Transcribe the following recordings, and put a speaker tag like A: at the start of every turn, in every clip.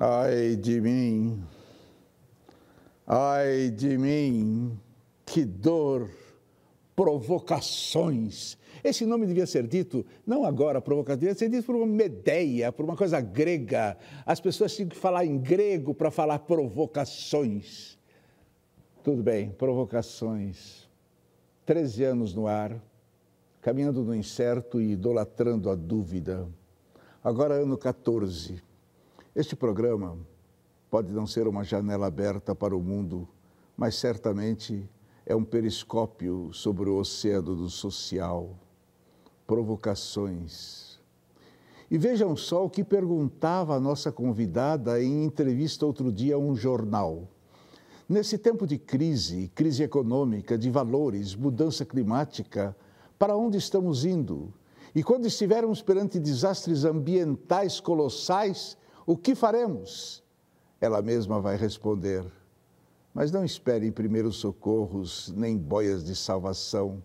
A: Ai de mim, ai de mim, que dor, provocações. Esse nome devia ser dito, não agora, provocação, devia ser dito por uma medeia, por uma coisa grega. As pessoas tinham que falar em grego para falar provocações. Tudo bem, provocações. Treze anos no ar, caminhando no incerto e idolatrando a dúvida. Agora, ano 14 este programa pode não ser uma janela aberta para o mundo, mas certamente é um periscópio sobre o oceano do social. Provocações. E vejam só o que perguntava a nossa convidada em entrevista outro dia a um jornal. Nesse tempo de crise, crise econômica, de valores, mudança climática, para onde estamos indo? E quando estivermos perante desastres ambientais colossais, o que faremos? Ela mesma vai responder: Mas não espere primeiros socorros nem boias de salvação,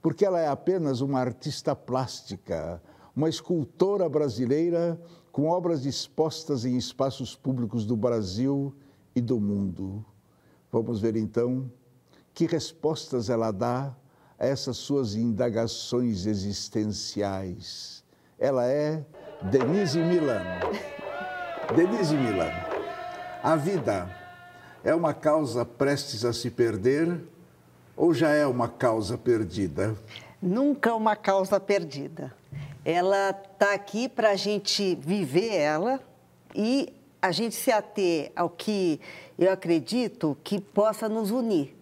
A: porque ela é apenas uma artista plástica, uma escultora brasileira com obras dispostas em espaços públicos do Brasil e do mundo. Vamos ver então que respostas ela dá a essas suas indagações existenciais. Ela é Denise Milan. Denise Milan, a vida é uma causa prestes a se perder ou já é uma causa perdida?
B: Nunca uma causa perdida. Ela está aqui para a gente viver ela e a gente se ater ao que eu acredito que possa nos unir.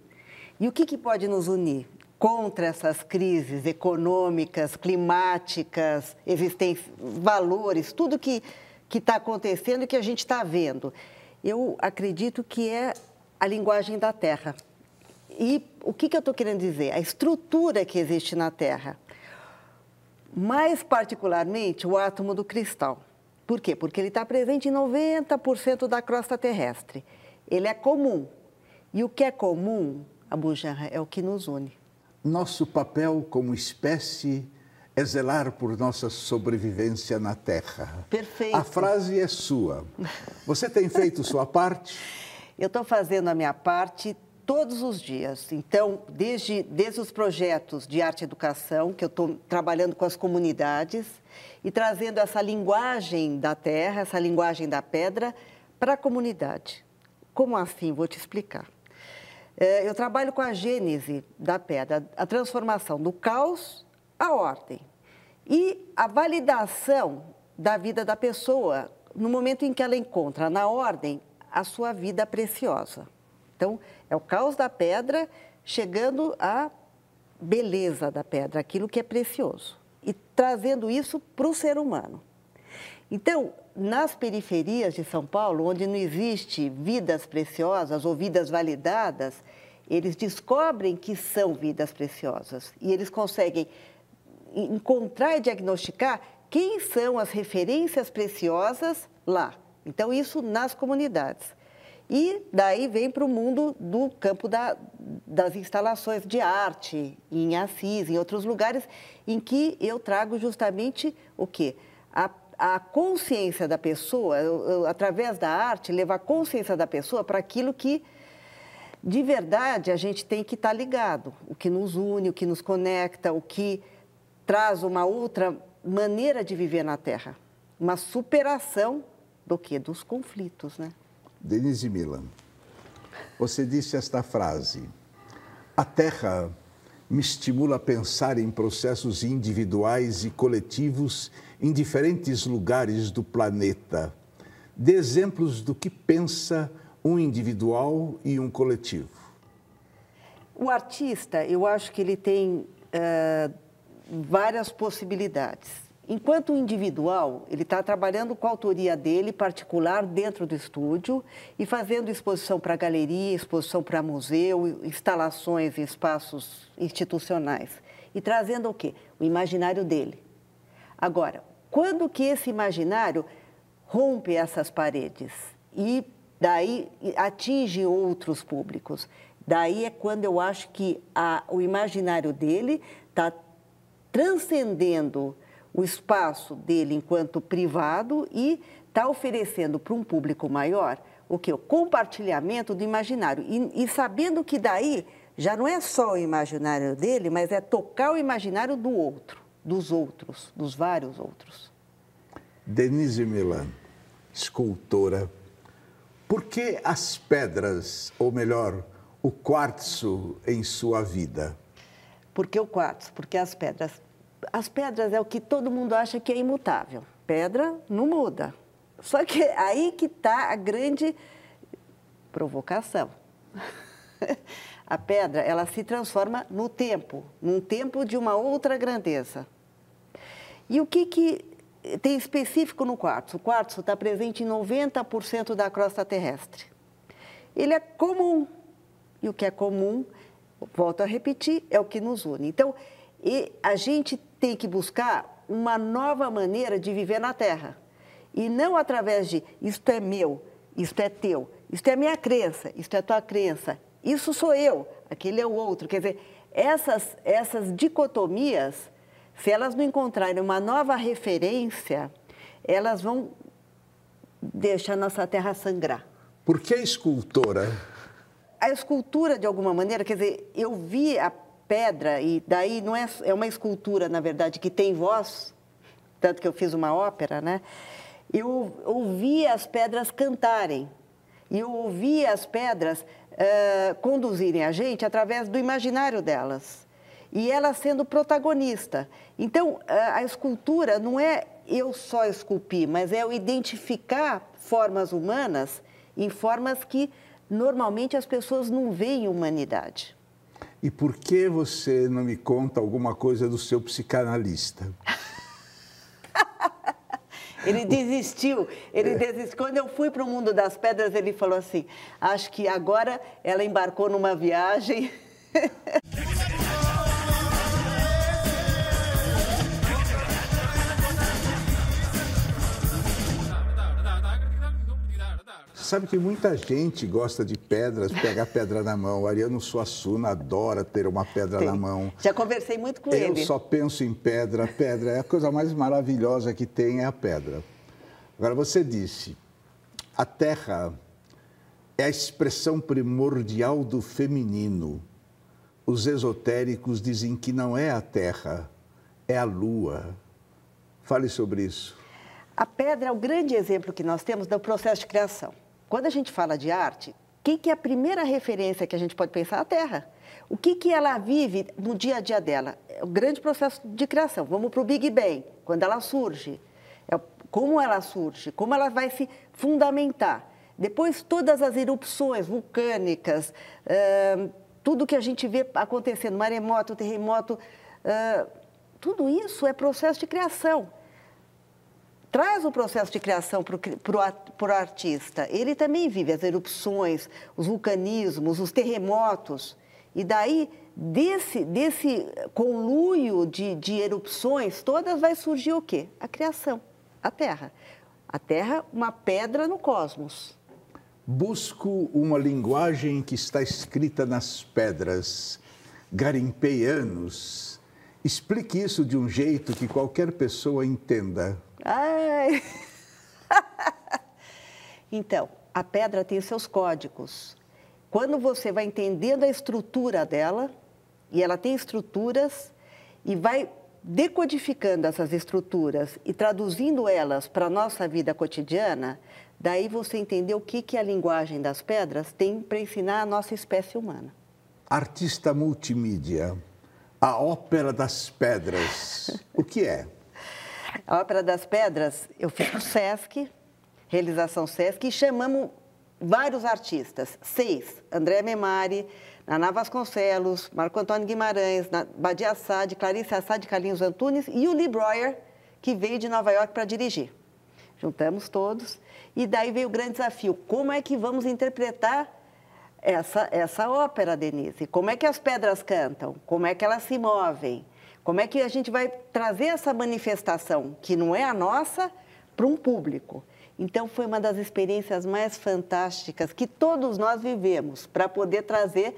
B: E o que, que pode nos unir? Contra essas crises econômicas, climáticas, existência, valores, tudo que que está acontecendo e que a gente está vendo. Eu acredito que é a linguagem da Terra. E o que, que eu estou querendo dizer? A estrutura que existe na Terra. Mais particularmente o átomo do cristal. Por quê? Porque ele está presente em 90% da crosta terrestre. Ele é comum. E o que é comum, Abu Janra, é o que nos une.
A: Nosso papel como espécie é zelar por nossa sobrevivência na Terra.
B: Perfeito.
A: A frase é sua. Você tem feito sua parte?
B: Eu estou fazendo a minha parte todos os dias. Então, desde, desde os projetos de arte e educação, que eu estou trabalhando com as comunidades e trazendo essa linguagem da terra, essa linguagem da pedra, para a comunidade. Como assim? Vou te explicar. É, eu trabalho com a gênese da pedra, a transformação do caos a ordem e a validação da vida da pessoa no momento em que ela encontra na ordem a sua vida preciosa. Então, é o caos da pedra chegando à beleza da pedra, aquilo que é precioso, e trazendo isso para o ser humano. Então, nas periferias de São Paulo, onde não existe vidas preciosas ou vidas validadas, eles descobrem que são vidas preciosas e eles conseguem encontrar e diagnosticar quem são as referências preciosas lá. Então, isso nas comunidades. E daí vem para o mundo do campo da, das instalações de arte, em Assis, em outros lugares, em que eu trago justamente o quê? A, a consciência da pessoa, eu, eu, através da arte, levar a consciência da pessoa para aquilo que, de verdade, a gente tem que estar tá ligado. O que nos une, o que nos conecta, o que traz uma outra maneira de viver na Terra, uma superação do que dos conflitos, né?
A: Denise Milan, você disse esta frase: a Terra me estimula a pensar em processos individuais e coletivos em diferentes lugares do planeta. Dê exemplos do que pensa um individual e um coletivo.
B: O artista, eu acho que ele tem uh, várias possibilidades. Enquanto individual, ele está trabalhando com a autoria dele particular dentro do estúdio e fazendo exposição para galeria, exposição para museu, instalações em espaços institucionais. E trazendo o quê? O imaginário dele. Agora, quando que esse imaginário rompe essas paredes e daí atinge outros públicos? Daí é quando eu acho que a, o imaginário dele está transcendendo o espaço dele enquanto privado e está oferecendo para um público maior o que? O compartilhamento do imaginário. E, e, sabendo que daí já não é só o imaginário dele, mas é tocar o imaginário do outro, dos outros, dos vários outros.
A: Denise Milan, escultora, por que as pedras, ou melhor, o quartzo em sua vida?
B: Por que o quartzo? Porque as pedras. As pedras é o que todo mundo acha que é imutável. Pedra não muda. Só que aí que está a grande provocação. a pedra, ela se transforma no tempo, num tempo de uma outra grandeza. E o que, que tem específico no quartzo? O quartzo está presente em 90% da crosta terrestre. Ele é comum. E o que é comum, volto a repetir, é o que nos une. Então, a gente tem que buscar uma nova maneira de viver na Terra. E não através de isto é meu, isto é teu, isto é minha crença, isto é tua crença, isso sou eu, aquele é o outro. Quer dizer, essas, essas dicotomias, se elas não encontrarem uma nova referência, elas vão deixar nossa terra sangrar.
A: Por que escultora?
B: A escultura, de alguma maneira, quer dizer, eu vi a pedra, e daí não é, é uma escultura, na verdade, que tem voz, tanto que eu fiz uma ópera, né? eu ouvia as pedras cantarem. E eu ouvia as pedras uh, conduzirem a gente através do imaginário delas. E ela sendo protagonista. Então, a escultura não é eu só esculpir, mas é eu identificar formas humanas em formas que normalmente as pessoas não veem humanidade.
A: E por que você não me conta alguma coisa do seu psicanalista?
B: Ele desistiu. Ele desistiu. Quando eu fui para o mundo das pedras, ele falou assim: acho que agora ela embarcou numa viagem.
A: sabe que muita gente gosta de pedras, pega pedra na mão. O Ariano Suassuna adora ter uma pedra
B: Tem.
A: na mão.
B: Já conversei muito com
A: Eu
B: ele.
A: Eu só penso em pedra. Pedra é a coisa mais maravilhosa que tem, é a pedra. Agora, você disse, a terra é a expressão primordial do feminino. Os esotéricos dizem que não é a terra, é a lua. Fale sobre isso.
B: A pedra é o grande exemplo que nós temos do processo de criação. Quando a gente fala de arte, o que, que, é a primeira referência que a gente pode pensar? A Terra. O que, que ela vive no dia a dia dela? É o grande processo de criação. Vamos para o Big Bang, quando ela surge. É como ela surge, como ela vai se fundamentar. Depois, todas as erupções vulcânicas, uh, tudo que a gente vê acontecendo, maremoto, terremoto, uh, tudo isso é processo de criação traz o processo de criação para o artista. Ele também vive as erupções, os vulcanismos, os terremotos. E daí, desse, desse conluio de, de erupções todas, vai surgir o quê? A criação, a Terra. A Terra, uma pedra no cosmos.
A: Busco uma linguagem que está escrita nas pedras. Garimpei anos. Explique isso de um jeito que qualquer pessoa entenda.
B: Ai. então, a pedra tem seus códigos. Quando você vai entendendo a estrutura dela, e ela tem estruturas, e vai decodificando essas estruturas e traduzindo elas para a nossa vida cotidiana, daí você entendeu o que, que a linguagem das pedras tem para ensinar a nossa espécie humana.
A: Artista multimídia, a ópera das pedras, o que é?
B: A Ópera das Pedras, eu fiz no Sesc, realização Sesc, e chamamos vários artistas, seis, André Memari, Naná Vasconcelos, Marco Antônio Guimarães, Badia Assad, Clarice Assad, Carlinhos Antunes e o Lee Breuer, que veio de Nova York para dirigir. Juntamos todos e daí veio o grande desafio, como é que vamos interpretar essa, essa ópera, Denise? Como é que as pedras cantam? Como é que elas se movem? Como é que a gente vai trazer essa manifestação, que não é a nossa, para um público? Então, foi uma das experiências mais fantásticas que todos nós vivemos, para poder trazer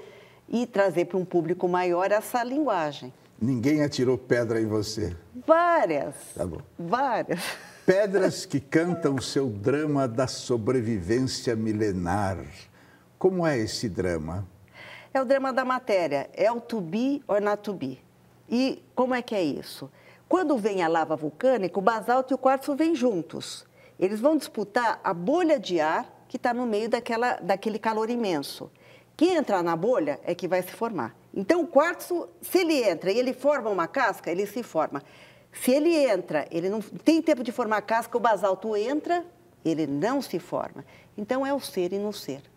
B: e trazer para um público maior essa linguagem.
A: Ninguém atirou pedra em você?
B: Várias.
A: Tá bom.
B: Várias.
A: Pedras que cantam o seu drama da sobrevivência milenar. Como é esse drama?
B: É o drama da matéria, é o to be or not to be. E como é que é isso? Quando vem a lava vulcânica, o basalto e o quartzo vêm juntos. Eles vão disputar a bolha de ar que está no meio daquela, daquele calor imenso. Quem entrar na bolha é que vai se formar. Então, o quartzo, se ele entra e ele forma uma casca, ele se forma. Se ele entra, ele não tem tempo de formar casca, o basalto entra, ele não se forma. Então, é o ser e não ser.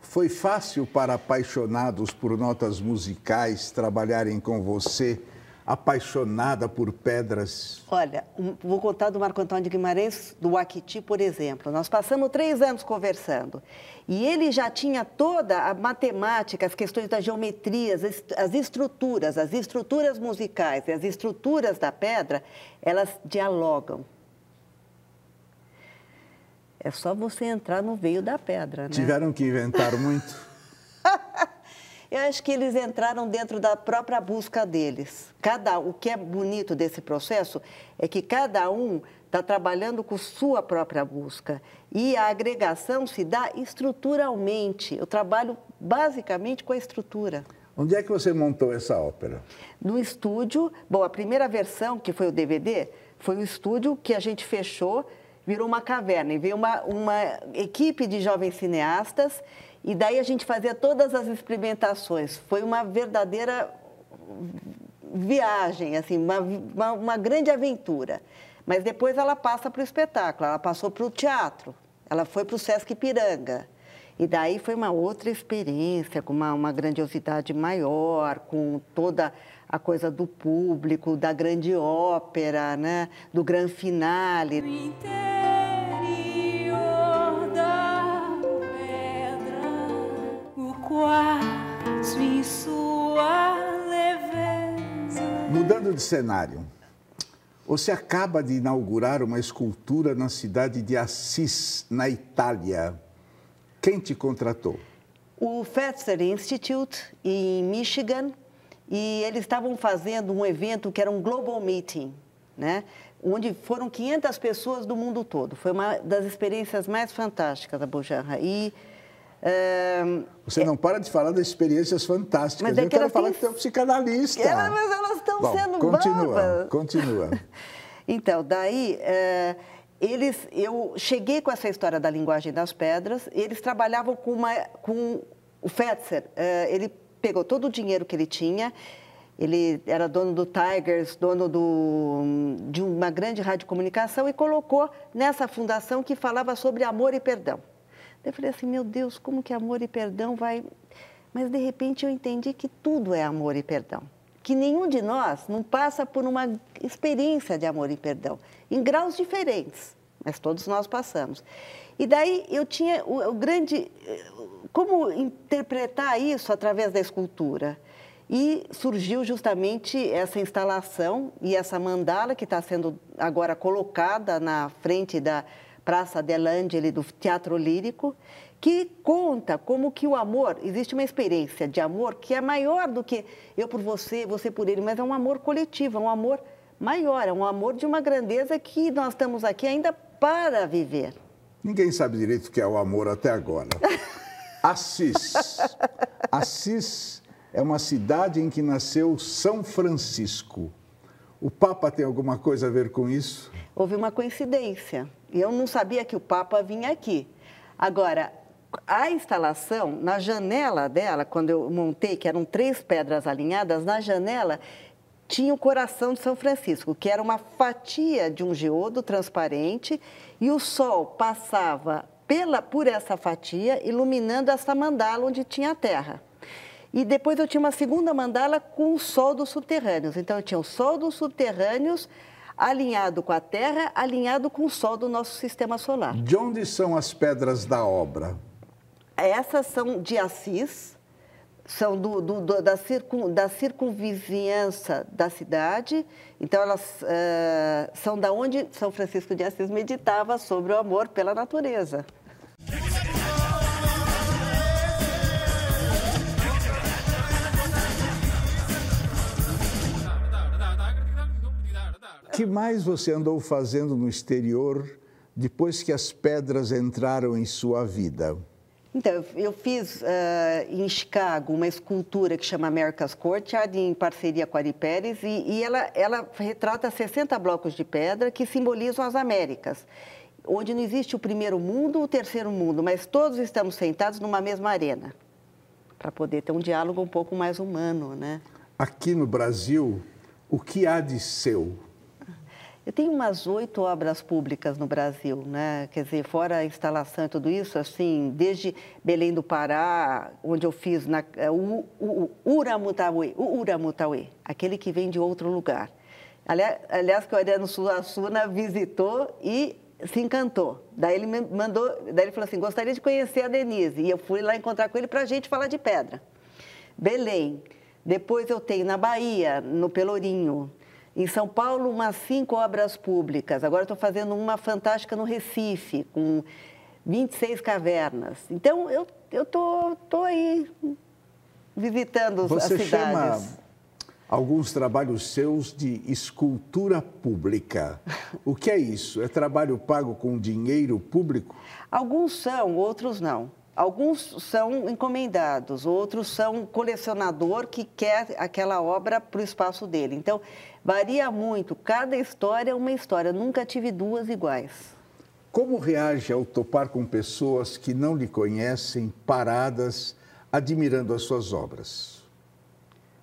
A: Foi fácil para apaixonados por notas musicais trabalharem com você apaixonada por pedras?
B: Olha, vou contar do Marco Antônio de Guimarães, do Aquiti, por exemplo. Nós passamos três anos conversando e ele já tinha toda a matemática, as questões da geometria, as estruturas, as estruturas musicais e as estruturas da pedra, elas dialogam. É só você entrar no veio da pedra, né?
A: Tiveram que inventar muito?
B: Eu acho que eles entraram dentro da própria busca deles. Cada, o que é bonito desse processo é que cada um está trabalhando com sua própria busca. E a agregação se dá estruturalmente. Eu trabalho basicamente com a estrutura.
A: Onde é que você montou essa ópera?
B: No estúdio. Bom, a primeira versão, que foi o DVD, foi o estúdio que a gente fechou, virou uma caverna. E veio uma, uma equipe de jovens cineastas e daí a gente fazia todas as experimentações. Foi uma verdadeira viagem, assim, uma, uma, uma grande aventura. Mas depois ela passa para o espetáculo, ela passou para o teatro, ela foi para o Sesc Piranga. E daí foi uma outra experiência, com uma, uma grandiosidade maior, com toda a coisa do público, da grande ópera, né? do grande finale.
A: quartzo em sua leveza. Mudando de cenário, você acaba de inaugurar uma escultura na cidade de Assis, na Itália. Quem te contratou?
B: O Fetzer Institute, em Michigan, e eles estavam fazendo um evento que era um Global Meeting, né? onde foram 500 pessoas do mundo todo. Foi uma das experiências mais fantásticas da Bujanra. E
A: você não para de falar das experiências fantásticas. É Eu quero falar que você é um psicanalista.
B: Ela, mas elas estão sendo continua,
A: babas. Continua.
B: então, daí, uh, eles, eu cheguei com essa história da linguagem das pedras. Eles trabalhavam com, uma, com o Fetzer. Uh, ele pegou todo o dinheiro que ele tinha. Ele era dono do Tigers, dono do, de uma grande radiocomunicação e colocou nessa fundação que falava sobre amor e perdão. Eu falei assim, meu Deus, como que amor e perdão vai... Mas, de repente, eu entendi que tudo é amor e perdão. Que nenhum de nós não passa por uma experiência de amor e perdão, em graus diferentes, mas todos nós passamos. E daí eu tinha o, o grande... Como interpretar isso através da escultura? E surgiu justamente essa instalação e essa mandala que está sendo agora colocada na frente da, Praça dell'Angeli do Teatro Lírico, que conta como que o amor, existe uma experiência de amor que é maior do que eu por você, você por ele, mas é um amor coletivo, é um amor maior, é um amor de uma grandeza que nós estamos aqui ainda para viver.
A: Ninguém sabe direito o que é o amor até agora. Assis. Assis é uma cidade em que nasceu São Francisco. O Papa tem alguma coisa a ver com isso?
B: Houve uma coincidência. E eu não sabia que o Papa vinha aqui. Agora, a instalação, na janela dela, quando eu montei, que eram três pedras alinhadas, na janela tinha o coração de São Francisco, que era uma fatia de um geodo transparente, e o sol passava pela, por essa fatia, iluminando essa mandala onde tinha a terra. E depois eu tinha uma segunda mandala com o sol dos subterrâneos. Então eu tinha o sol dos subterrâneos alinhado com a Terra, alinhado com o Sol do nosso sistema solar.
A: De onde são as pedras da obra?
B: Essas são de Assis, são do, do, do, da, circun, da circunvizinhança da cidade. Então, elas uh, são da onde São Francisco de Assis meditava sobre o amor pela natureza.
A: que mais você andou fazendo no exterior depois que as pedras entraram em sua vida?
B: Então, eu fiz uh, em Chicago uma escultura que chama America's Courtyard, em parceria com a Ari Pérez, e, e ela, ela retrata 60 blocos de pedra que simbolizam as Américas, onde não existe o primeiro mundo ou o terceiro mundo, mas todos estamos sentados numa mesma arena, para poder ter um diálogo um pouco mais humano, né?
A: Aqui no Brasil, o que há de seu?
B: Eu tenho umas oito obras públicas no Brasil, né? Quer dizer, fora a instalação e tudo isso, assim, desde Belém do Pará, onde eu fiz na, é, o, o, o Uramutauê, o aquele que vem de outro lugar. Aliás, aliás que o Ariano Suassuna visitou e se encantou. Daí ele me mandou, daí ele falou assim, gostaria de conhecer a Denise. E eu fui lá encontrar com ele para a gente falar de pedra. Belém. Depois eu tenho na Bahia, no Pelourinho, em São Paulo, umas cinco obras públicas. Agora estou fazendo uma fantástica no Recife, com 26 cavernas. Então, eu estou tô, tô aí visitando
A: Você
B: as cidades.
A: Chama alguns trabalhos seus de escultura pública. O que é isso? É trabalho pago com dinheiro público?
B: Alguns são, outros não. Alguns são encomendados, outros são colecionador que quer aquela obra para o espaço dele. Então, varia muito. Cada história é uma história. Nunca tive duas iguais.
A: Como reage ao topar com pessoas que não lhe conhecem, paradas, admirando as suas obras?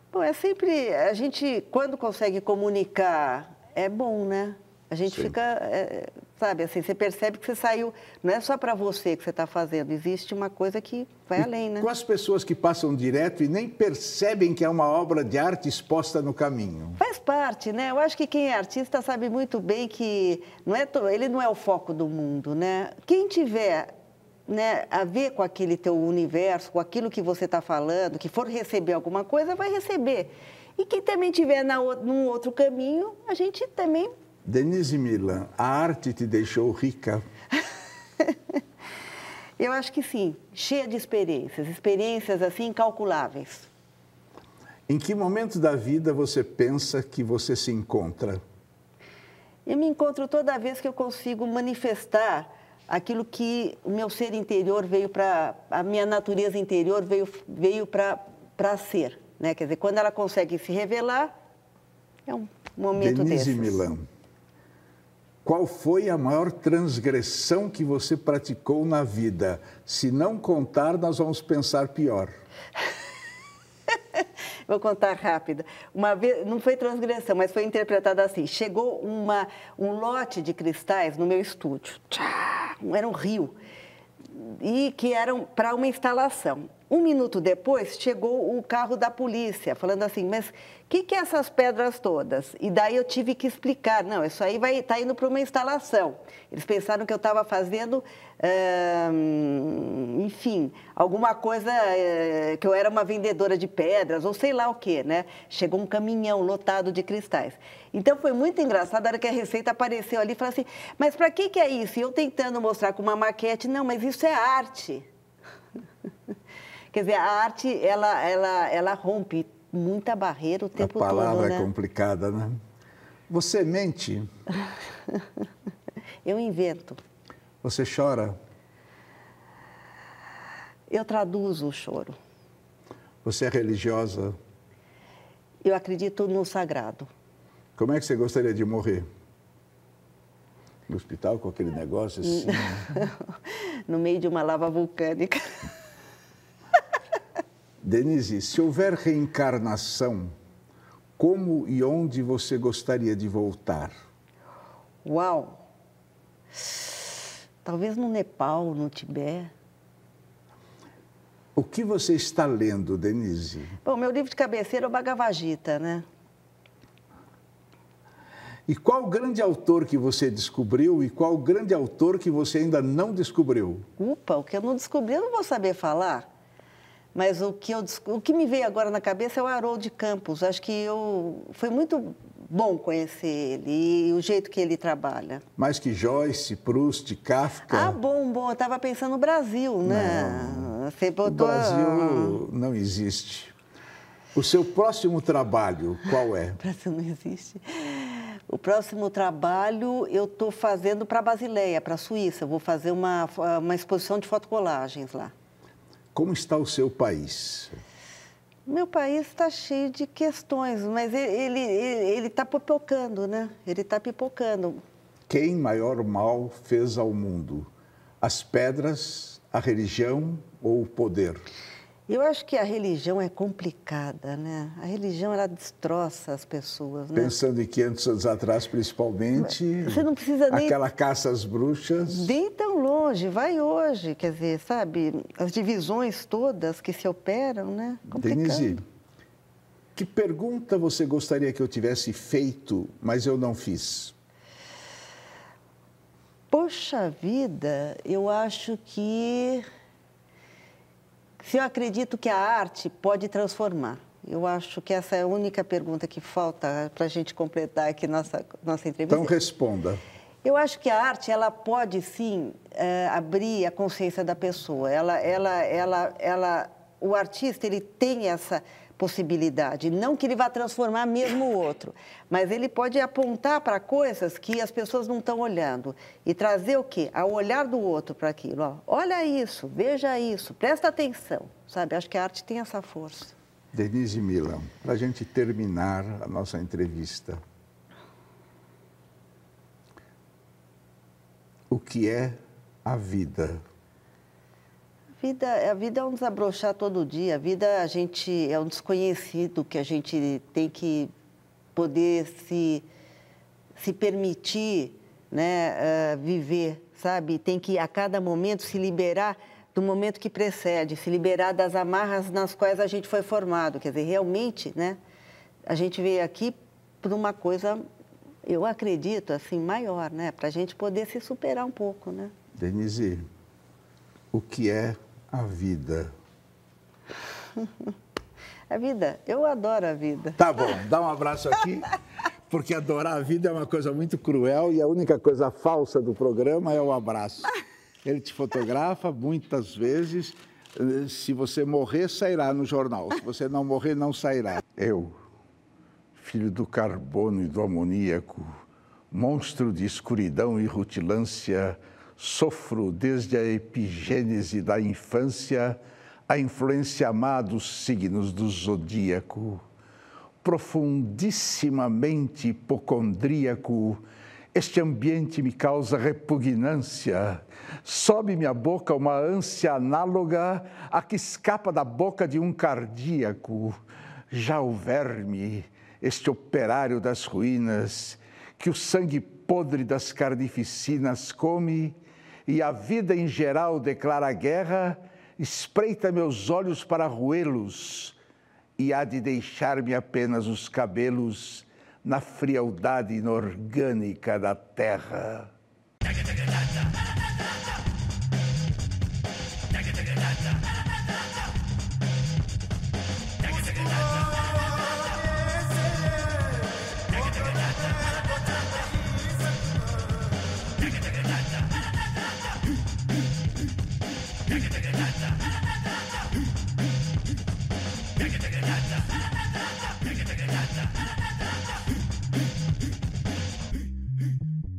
B: Bom, é sempre. A gente, quando consegue comunicar, é bom, né? A gente Sim. fica. É, Sabe, assim, você percebe que você saiu, não é só para você que você está fazendo, existe uma coisa que vai
A: e
B: além, né?
A: Com as pessoas que passam direto e nem percebem que é uma obra de arte exposta no caminho.
B: Faz parte, né? Eu acho que quem é artista sabe muito bem que não é ele não é o foco do mundo, né? Quem tiver né, a ver com aquele teu universo, com aquilo que você está falando, que for receber alguma coisa, vai receber. E quem também tiver na, num outro caminho, a gente também
A: Denise Milan, a arte te deixou rica?
B: Eu acho que sim, cheia de experiências, experiências assim incalculáveis.
A: Em que momento da vida você pensa que você se encontra?
B: Eu me encontro toda vez que eu consigo manifestar aquilo que o meu ser interior veio para, a minha natureza interior veio, veio para ser. Né? Quer dizer, quando ela consegue se revelar, é um momento
A: Denise
B: desses.
A: Milan, qual foi a maior transgressão que você praticou na vida? Se não contar, nós vamos pensar pior.
B: Vou contar rápido. Uma vez, não foi transgressão, mas foi interpretada assim: chegou uma, um lote de cristais no meu estúdio. Tchá, era um rio. E que eram para uma instalação. Um minuto depois, chegou o carro da polícia, falando assim, mas o que, que é essas pedras todas? E daí eu tive que explicar, não, isso aí vai tá indo para uma instalação. Eles pensaram que eu estava fazendo, enfim, alguma coisa, é, que eu era uma vendedora de pedras, ou sei lá o quê, né? Chegou um caminhão lotado de cristais. Então foi muito engraçado, a hora que a receita apareceu ali, falou assim, mas para que, que é isso? E eu tentando mostrar com uma maquete, não, mas isso é arte. Quer dizer, a arte, ela, ela, ela rompe muita barreira o tempo todo.
A: A palavra
B: todo,
A: né? é complicada, né? Você mente?
B: Eu invento.
A: Você chora?
B: Eu traduzo o choro.
A: Você é religiosa?
B: Eu acredito no sagrado.
A: Como é que você gostaria de morrer? No hospital com aquele negócio assim?
B: no meio de uma lava vulcânica.
A: Denise, se houver reencarnação, como e onde você gostaria de voltar?
B: Uau! Talvez no Nepal, no Tibete.
A: O que você está lendo, Denise?
B: Bom, meu livro de cabeceira é o Bhagavad Gita, né?
A: E qual grande autor que você descobriu e qual grande autor que você ainda não descobriu?
B: Upa, o que eu não descobri eu não vou saber falar. Mas o que, eu, o que me veio agora na cabeça é o Haroldo Campos. Acho que eu, foi muito bom conhecer ele e o jeito que ele trabalha.
A: Mais que Joyce, Proust, Kafka?
B: Ah, bom, bom. Eu estava pensando no Brasil, né?
A: Não, Você botou... O Brasil não existe. O seu próximo trabalho, qual é?
B: O Brasil não existe. O próximo trabalho eu estou fazendo para Basileia, para a Suíça. Eu vou fazer uma, uma exposição de fotocolagens lá.
A: Como está o seu país?
B: Meu país está cheio de questões, mas ele ele está pipocando, né? Ele está pipocando.
A: Quem maior mal fez ao mundo? As pedras, a religião ou o poder?
B: Eu acho que a religião é complicada, né? A religião, ela destroça as pessoas, né?
A: Pensando em 500 anos atrás, principalmente...
B: Você não precisa nem...
A: Aquela caça às bruxas...
B: Nem tão longe, vai hoje, quer dizer, sabe? As divisões todas que se operam, né?
A: Complicado. Denise, que pergunta você gostaria que eu tivesse feito, mas eu não fiz?
B: Poxa vida, eu acho que se eu acredito que a arte pode transformar. Eu acho que essa é a única pergunta que falta para a gente completar aqui nossa, nossa entrevista.
A: Então, responda.
B: Eu acho que a arte ela pode sim é, abrir a consciência da pessoa. Ela, ela, ela, ela, o artista ele tem essa possibilidade. Não que ele vá transformar mesmo o outro, mas ele pode apontar para coisas que as pessoas não estão olhando e trazer o quê? Ao olhar do outro para aquilo. Ó, olha isso, veja isso, presta atenção, sabe? Acho que a arte tem essa força.
A: Denise Milan, para a gente terminar a nossa entrevista, o que é a vida?
B: Vida, a vida é um desabrochar todo dia. A vida a gente é um desconhecido que a gente tem que poder se, se permitir né, uh, viver, sabe? Tem que a cada momento se liberar do momento que precede, se liberar das amarras nas quais a gente foi formado. Quer dizer, realmente, né? A gente veio aqui por uma coisa, eu acredito, assim, maior, né? Para a gente poder se superar um pouco, né?
A: Denise, o que é a vida?
B: A vida, eu adoro a vida.
A: Tá bom, dá um abraço aqui, porque adorar a vida é uma coisa muito cruel e a única coisa falsa do programa é o abraço. Ele te fotografa muitas vezes. Se você morrer, sairá no jornal. Se você não morrer, não sairá. Eu, filho do carbono e do amoníaco, monstro de escuridão e rutilância, sofro desde a epigênese da infância a influência má dos signos do zodíaco. Profundissimamente hipocondríaco, este ambiente me causa repugnância. Sobe-me à boca uma ânsia análoga à que escapa da boca de um cardíaco. Já o verme, este operário das ruínas, que o sangue podre das carnificinas come, e a vida em geral declara guerra, espreita meus olhos para roê-los e há de deixar-me apenas os cabelos na frialdade inorgânica da terra.